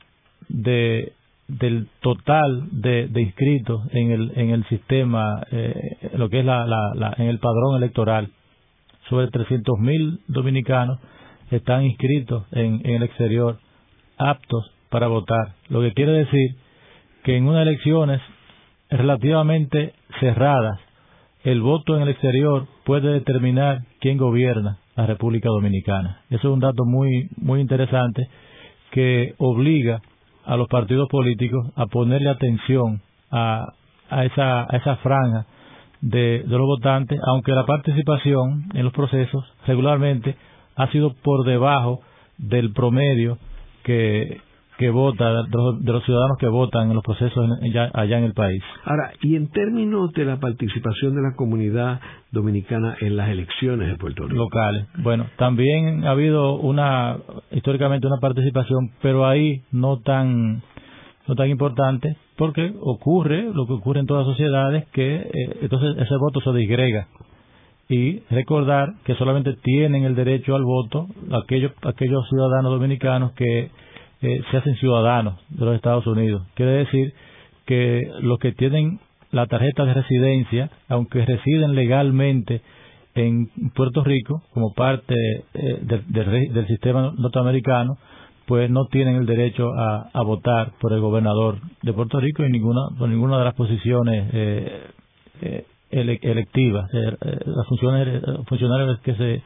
de, del total de, de, inscritos en el, en el sistema, eh, lo que es la, la, en el padrón electoral. Sobre 300.000 dominicanos están inscritos en, en el exterior, aptos para votar. Lo que quiere decir que en unas elecciones relativamente cerradas, el voto en el exterior puede determinar quién gobierna la República Dominicana. Eso es un dato muy, muy interesante que obliga a los partidos políticos a ponerle atención a, a, esa, a esa franja de, de los votantes, aunque la participación en los procesos regularmente ha sido por debajo del promedio que, que vota, de los, ciudadanos que votan en los procesos allá en el país. Ahora, y en términos de la participación de la comunidad dominicana en las elecciones de Puerto Rico. Locales. Bueno, también ha habido una, históricamente una participación, pero ahí no tan, no tan importante, porque ocurre lo que ocurre en todas las sociedades, que eh, entonces ese voto se disgrega y recordar que solamente tienen el derecho al voto aquellos aquellos ciudadanos dominicanos que eh, se hacen ciudadanos de los Estados Unidos. Quiere decir que los que tienen la tarjeta de residencia, aunque residen legalmente en Puerto Rico como parte eh, del sistema norteamericano, pues no tienen el derecho a, votar por el gobernador de Puerto Rico en ninguna por ninguna de las posiciones eh, eh electivas, las funciones funcionarios que se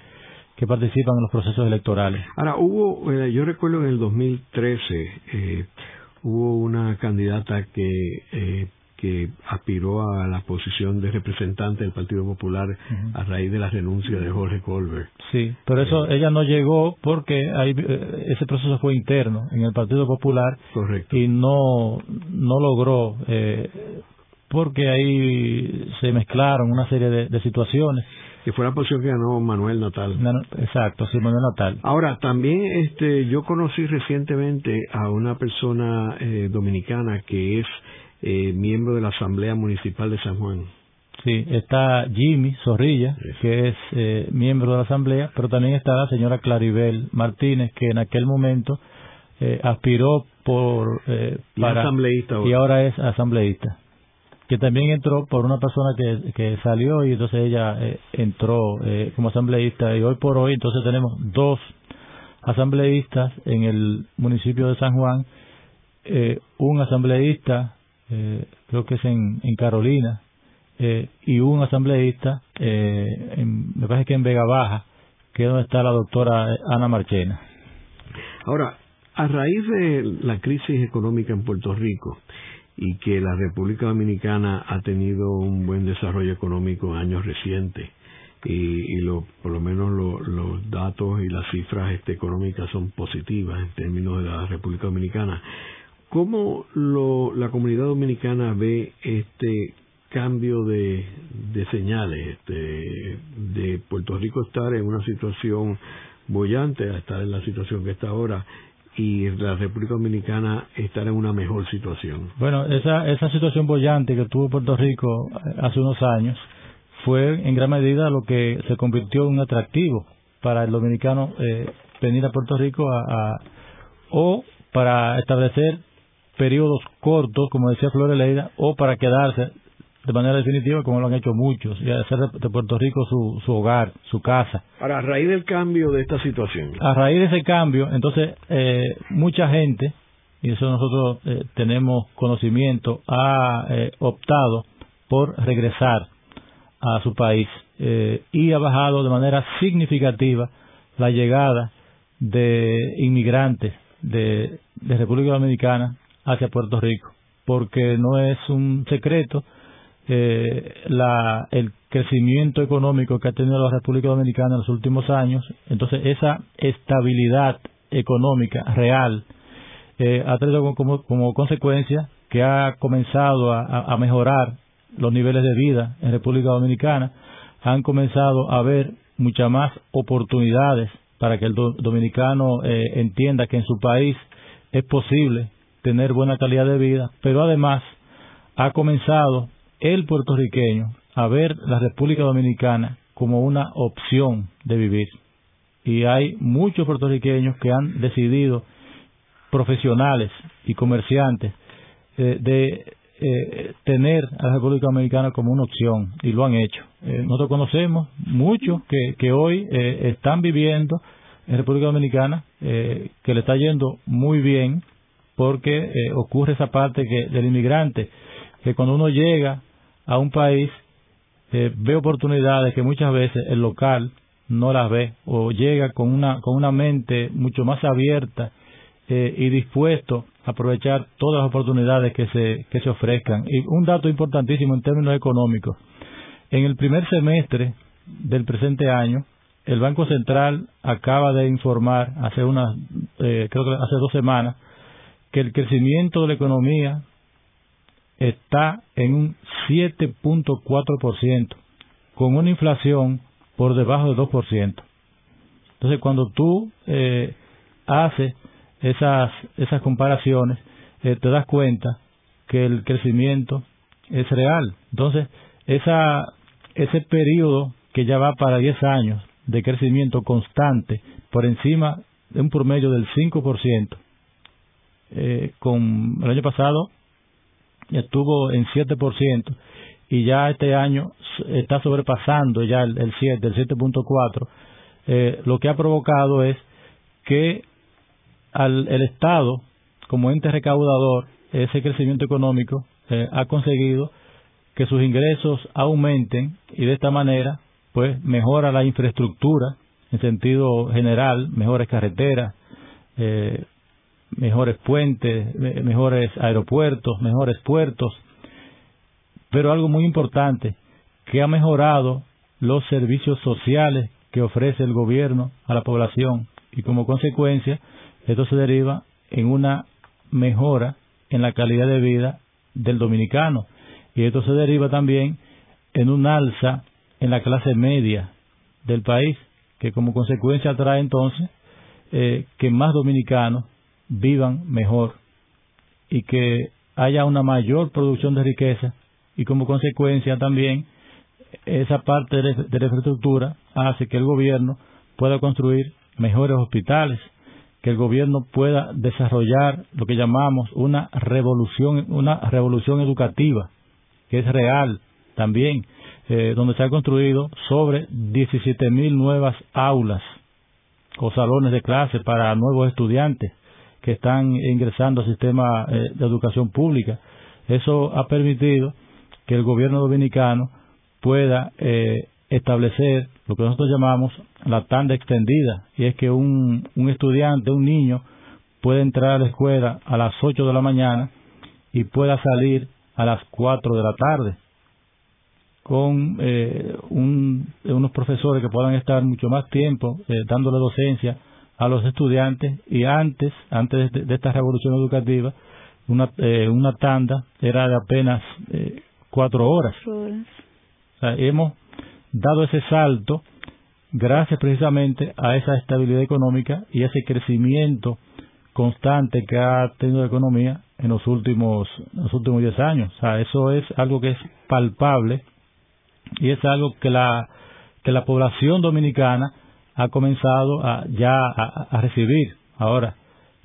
que participan en los procesos electorales. Ahora, hubo, eh, yo recuerdo en el 2013, eh, hubo una candidata que, eh, que aspiró a la posición de representante del Partido Popular a raíz de la renuncia de Jorge Colbert. Sí, pero eso ella no llegó porque ahí, ese proceso fue interno en el Partido Popular Correcto. y no, no logró porque ahí se mezclaron una serie de situaciones que fue la posición que ganó Manuel Natal. exacto, sí, Manuel Natal. Ahora, también este, yo conocí recientemente a una persona eh, dominicana que es eh, miembro de la Asamblea Municipal de San Juan. Sí, está Jimmy Zorrilla, que es eh, miembro de la Asamblea, pero también está la señora Claribel Martínez, que en aquel momento aspiró por... para, asambleísta y ahora es asambleísta que también entró por una persona que, que salió y entonces ella eh, entró eh, como asambleísta y hoy por hoy entonces tenemos dos asambleístas en el municipio de San Juan, eh, un asambleísta creo que es en, Carolina y un asambleísta en, me parece que en Vega Baja, que es donde está la doctora Ana Marchena. Ahora, a raíz de la crisis económica en Puerto Rico, y que la República Dominicana ha tenido un buen desarrollo económico en años recientes y, lo, por lo menos los datos y las cifras este, económicas son positivas en términos de la República Dominicana. ¿Cómo lo, la comunidad dominicana ve este cambio de, de señales este, de Puerto Rico estar en una situación bollante a estar en la situación que está ahora y la República Dominicana estar en una mejor situación. Bueno, esa, esa situación bollante que tuvo Puerto Rico eh, hace unos años fue en gran medida lo que se convirtió en un atractivo para el dominicano eh, venir a Puerto Rico a, o para establecer periodos cortos, como decía Flores Leida, o para quedarse de manera definitiva, como lo han hecho muchos, y hacer de Puerto Rico su, su hogar, su casa. Ahora, a raíz del cambio de esta situación. A raíz de ese cambio, entonces, eh, mucha gente, y eso nosotros eh, tenemos conocimiento, ha eh, optado por regresar a su país y ha bajado de manera significativa la llegada de inmigrantes de, de República Dominicana hacia Puerto Rico, porque no es un secreto eh, la, el crecimiento económico que ha tenido la República Dominicana en los últimos años, entonces esa estabilidad económica real eh, ha traído como, consecuencia que ha comenzado a, mejorar los niveles de vida en República Dominicana, han comenzado a haber muchas más oportunidades para que el dominicano eh, entienda que en su país es posible tener buena calidad de vida, pero además ha comenzado el puertorriqueño a ver la República Dominicana como una opción de vivir. Y hay muchos puertorriqueños que han decidido, profesionales y comerciantes, eh, de eh, tener a la República Dominicana como una opción y lo han hecho. Eh, nosotros conocemos muchos que, que hoy están viviendo en República Dominicana, que le está yendo muy bien porque ocurre esa parte que del inmigrante que cuando uno llega a un país eh, ve oportunidades que muchas veces el local no las ve o llega con una con una mente mucho más abierta eh, y dispuesto a aprovechar todas las oportunidades que se que se ofrezcan. Y un dato importantísimo en términos económicos. En el primer semestre del presente año el Banco Central acaba de informar hace unas eh, creo que hace dos semanas que el crecimiento de la economía está en un 7.4%, con una inflación por debajo del 2%. Entonces, cuando tú eh, haces esas, esas comparaciones, eh, te das cuenta que el crecimiento es real. Entonces, esa, ese periodo que ya va para 10 años de crecimiento constante por encima de un promedio del 5%, eh, con el año pasado estuvo en 7% y ya este año está sobrepasando ya el, el 7, el 7.4, eh, lo que ha provocado es que al, el Estado, como ente recaudador, ese crecimiento económico eh, ha conseguido que sus ingresos aumenten y de esta manera pues mejora la infraestructura en sentido general, mejores carreteras, eh, mejores puentes, mejores aeropuertos, mejores puertos, pero algo muy importante, que ha mejorado los servicios sociales que ofrece el gobierno a la población. Y como consecuencia esto se deriva en una mejora en la calidad de vida del dominicano. Y esto se deriva también en un alza en la clase media del país que como consecuencia trae entonces eh, que más dominicanos vivan mejor y que haya una mayor producción de riqueza y como consecuencia también esa parte de la infraestructura hace que el gobierno pueda construir mejores hospitales, que el gobierno pueda desarrollar lo que llamamos una revolución, una revolución educativa, que es real también, eh, donde se han construido sobre 17 mil nuevas aulas o salones de clase para nuevos estudiantes que están ingresando al sistema eh, de educación pública. Eso ha permitido que el gobierno dominicano pueda eh, establecer lo que nosotros llamamos la tanda extendida, y es que un, un estudiante, un niño, puede entrar a la escuela a las 8 de la mañana y pueda salir a las 4 de la tarde con eh, unos profesores que puedan estar mucho más tiempo dándole docencia a los estudiantes y antes, antes de, esta revolución educativa, una, eh, una tanda era de apenas eh, cuatro horas. hemos dado ese salto gracias precisamente a esa estabilidad económica y ese crecimiento constante que ha tenido la economía en los últimos los últimos diez años. O sea, eso es algo que es palpable y es algo que la que la población dominicana ha comenzado a, ya a, recibir. Ahora,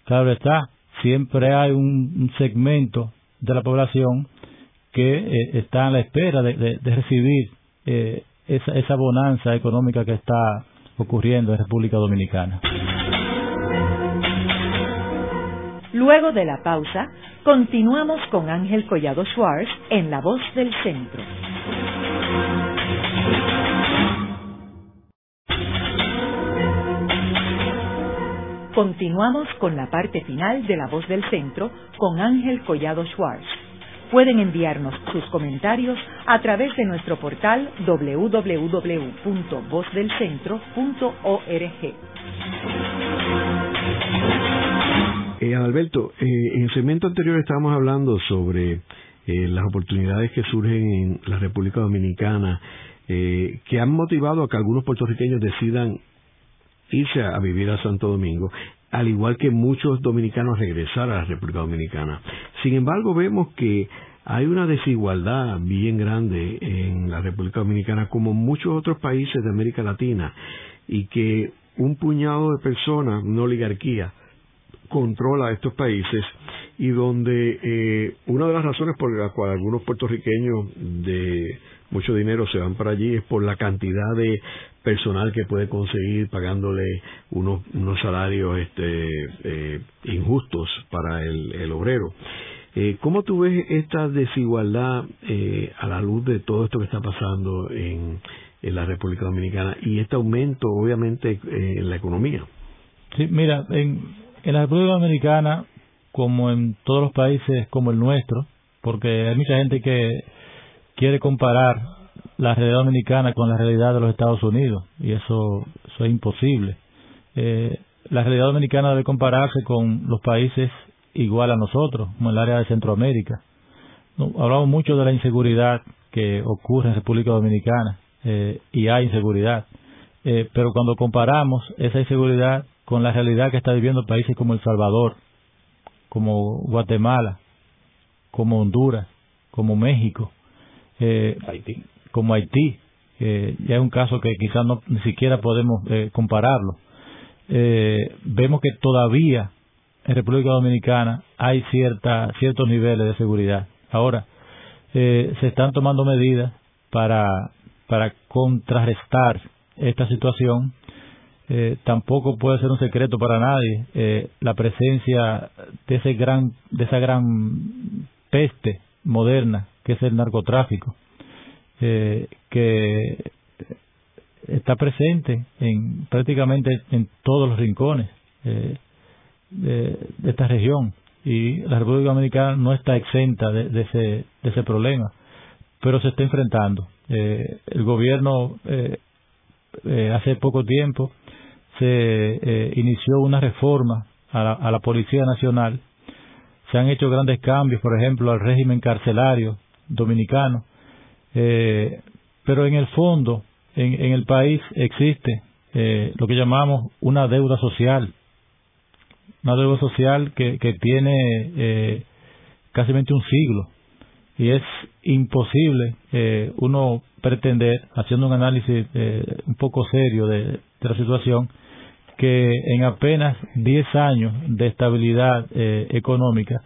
claro está, siempre hay un, segmento de la población que eh, está a la espera de, recibir eh, esa, esa bonanza económica que está ocurriendo en República Dominicana. Luego de la pausa, continuamos con Ángel Collado Schwartz en La Voz del Centro. Continuamos con la parte final de La Voz del Centro con Ángel Collado Schwartz. Pueden enviarnos sus comentarios a través de nuestro portal www.vozdelcentro.org. Eh, Alberto, eh, en el segmento anterior estábamos hablando sobre eh, las oportunidades que surgen en la República Dominicana eh, que han motivado a que algunos puertorriqueños decidan irse a vivir a Santo Domingo, al igual que muchos dominicanos regresar a la República Dominicana. Sin embargo, vemos que hay una desigualdad bien grande en la República Dominicana como muchos otros países de América Latina y que un puñado de personas, una oligarquía, controla estos países y donde eh, una de las razones por las cuales algunos puertorriqueños de mucho dinero se van para allí es por la cantidad de personal que puede conseguir pagándole unos, salarios este, eh, injustos para el, obrero. Eh, ¿Cómo tú ves esta desigualdad eh, a la luz de todo esto que está pasando en, en la República Dominicana y este aumento, obviamente, eh, en la economía? Sí, mira, en, en la República Dominicana, como en todos los países como el nuestro, porque hay mucha gente que quiere comparar la realidad dominicana con la realidad de los Estados Unidos y eso, es imposible. Eh, la realidad dominicana debe compararse con los países igual a nosotros, como el área de Centroamérica. hablamos mucho de la inseguridad que ocurre en República Dominicana eh, y hay inseguridad, eh, pero cuando comparamos esa inseguridad con la realidad que está viviendo países como El Salvador, como Guatemala, como Honduras, como México, eh, como Haití, que ya es un caso que quizás no, ni siquiera podemos eh, compararlo. Eh, vemos que todavía en República Dominicana hay cierta, ciertos niveles de seguridad. Ahora, eh, se están tomando medidas para, para contrarrestar esta situación. Eh, tampoco puede ser un secreto para nadie eh, la presencia de ese gran de esa gran peste moderna que es el narcotráfico eh, que está presente en prácticamente en todos los rincones eh, de, esta región y la República Dominicana no está exenta de, ese, de ese problema, pero se está enfrentando. Eh, el gobierno eh, hace poco tiempo se inició una reforma a la, a la Policía Nacional. Se han hecho grandes cambios, por ejemplo, al régimen carcelario dominicano. Pero en el fondo en, en el país existe eh, lo que llamamos una deuda social, una deuda social que, tiene eh, casi un siglo. Y es imposible eh, uno pretender, haciendo un análisis eh, un poco serio de, de, la situación, que en apenas 10 años de estabilidad eh, económica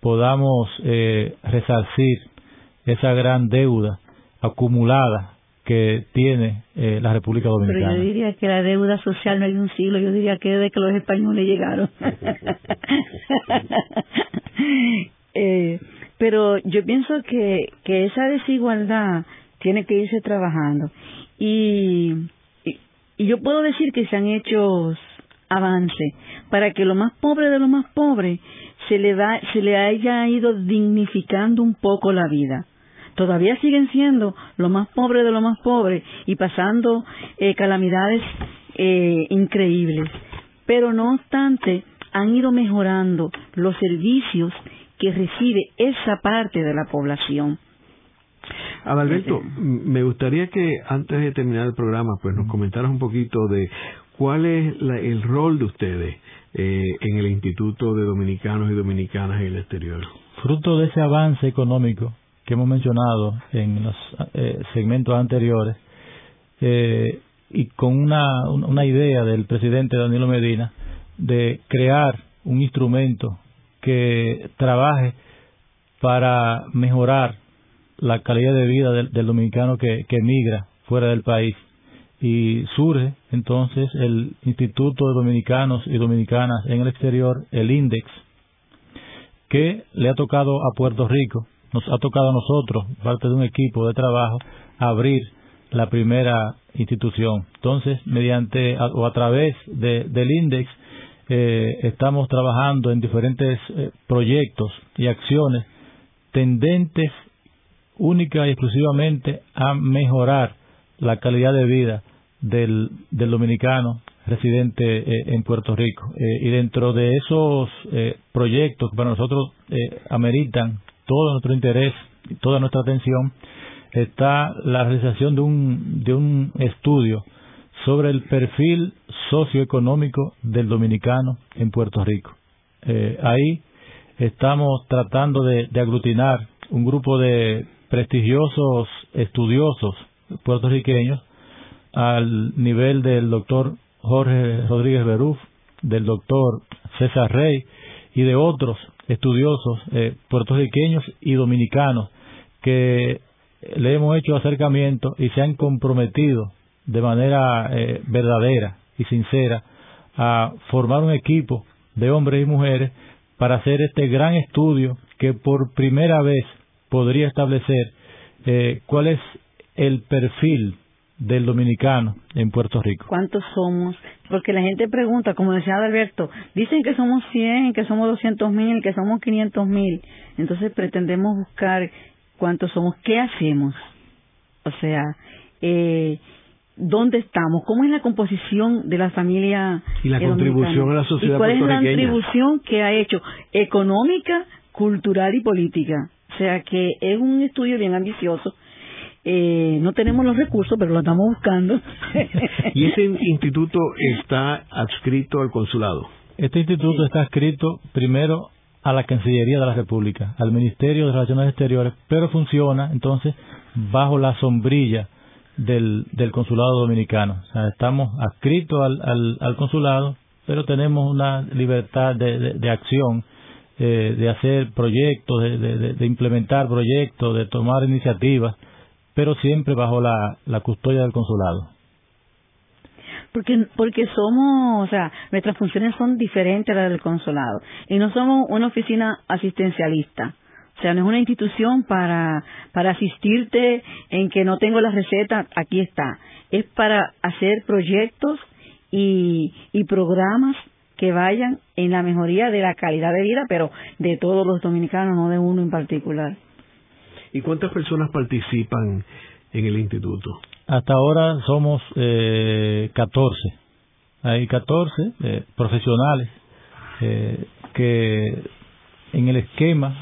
podamos eh, resarcir esa gran deuda acumulada que tiene eh, la República Dominicana. Pero yo diría que la deuda social no hay un siglo, yo diría que desde que los españoles llegaron. eh, pero yo pienso que, que esa desigualdad tiene que irse trabajando. Y, y, y yo puedo decir que se han hecho avances para que lo más pobre de lo más pobre se le, va, se le haya ido dignificando un poco la vida todavía siguen siendo lo más pobre de lo más pobre y pasando eh, calamidades eh, increíbles. Pero no obstante, han ido mejorando los servicios que recibe esa parte de la población. Adalberto, me gustaría que antes de terminar el programa, pues nos comentaras un poquito de cuál es la, el rol de ustedes eh, en el Instituto de Dominicanos y Dominicanas en el exterior. Fruto de ese avance económico que hemos mencionado en los eh, segmentos anteriores eh, y con una, una idea del presidente Danilo Medina de crear un instrumento que trabaje para mejorar la calidad de vida del, dominicano que, que emigra fuera del país. Y surge entonces el Instituto de Dominicanos y Dominicanas en el exterior, el INDEX, que le ha tocado a Puerto Rico nos ha tocado a nosotros, parte de un equipo de trabajo, abrir la primera institución. Entonces, mediante o a través de, del INDEX, eh, estamos trabajando en diferentes eh, proyectos y acciones tendentes única y exclusivamente a mejorar la calidad de vida del, del dominicano residente eh, en Puerto Rico. Eh, y dentro de esos proyectos que para nosotros ameritan todo nuestro interés y toda nuestra atención está la realización de un, de un estudio sobre el perfil socioeconómico del dominicano en Puerto Rico. Eh, ahí estamos tratando de, de, aglutinar un grupo de prestigiosos estudiosos puertorriqueños al nivel del doctor Jorge Rodríguez Beruf, del doctor César Rey y de otros estudiosos eh, puertorriqueños y dominicanos que le hemos hecho acercamiento y se han comprometido de manera eh, verdadera y sincera a formar un equipo de hombres y mujeres para hacer este gran estudio que por primera vez podría establecer eh, cuál es el perfil del dominicano en Puerto Rico. ¿Cuántos somos? Porque la gente pregunta, como decía Alberto, dicen que somos 100, que somos 200 mil, que somos 500 mil. Entonces pretendemos buscar cuántos somos, qué hacemos. O sea, eh, dónde estamos, cómo es la composición de la familia y la contribución a la sociedad ¿Y cuál es la contribución que ha hecho económica, cultural y política. O sea que es un estudio bien ambicioso. Eh, no tenemos los recursos, pero lo estamos buscando. ¿Y ese instituto está adscrito al consulado? Este instituto está adscrito primero a la Cancillería de la República, al Ministerio de Relaciones Exteriores, pero funciona entonces bajo la sombrilla del, del consulado dominicano. O sea, estamos adscritos al, al, consulado, pero tenemos una libertad de, de, acción, eh, de hacer proyectos, de, de, implementar proyectos, de tomar iniciativas, pero siempre bajo la, custodia del consulado. Porque, porque somos, o sea, nuestras funciones son diferentes a las del consulado y no somos una oficina asistencialista o sea, no es una institución para, para asistirte en que no tengo la receta, aquí está. Es para hacer proyectos y, y programas que vayan en la mejoría de la calidad de vida, pero de todos los dominicanos, no de uno en particular. ¿Y cuántas personas participan en el instituto? Hasta ahora somos eh, 14. Hay 14 eh, profesionales eh, que en el esquema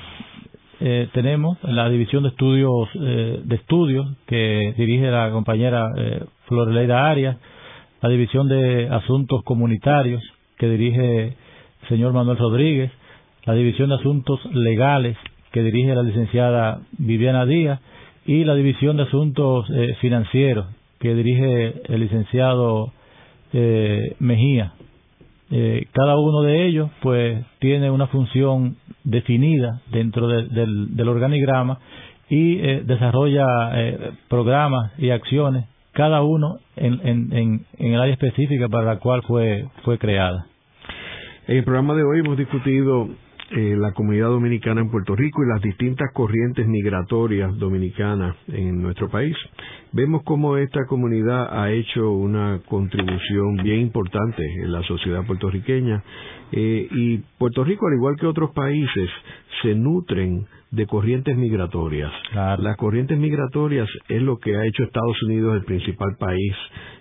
eh, tenemos la división de estudios eh, de estudios que dirige la compañera eh, Floreleida Arias, la división de asuntos comunitarios que dirige el señor Manuel Rodríguez, la división de asuntos legales que dirige la licenciada Viviana Díaz y la división de asuntos eh, financieros que dirige el licenciado Mejía. Eh, cada uno de ellos pues tiene una función definida dentro del, organigrama y eh, desarrolla eh, programas y acciones cada uno en, en, el área específica para la cual fue, fue creada. En el programa de hoy hemos discutido la comunidad dominicana en Puerto Rico y las distintas corrientes migratorias dominicanas en nuestro país. Vemos cómo esta comunidad ha hecho una contribución bien importante en la sociedad puertorriqueña eh, y Puerto Rico, al igual que otros países, se nutren de corrientes migratorias. Las corrientes migratorias es lo que ha hecho Estados Unidos el principal país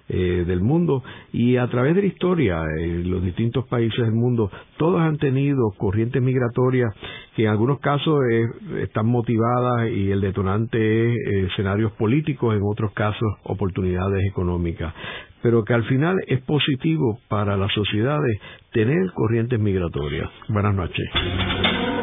eh, del mundo y a través de la historia en los distintos países del mundo todos han tenido corrientes migratorias que en algunos casos eh, están motivadas y el detonante es eh, escenarios políticos, en otros casos oportunidades económicas pero que al final es positivo para las sociedades tener corrientes migratorias. Buenas noches.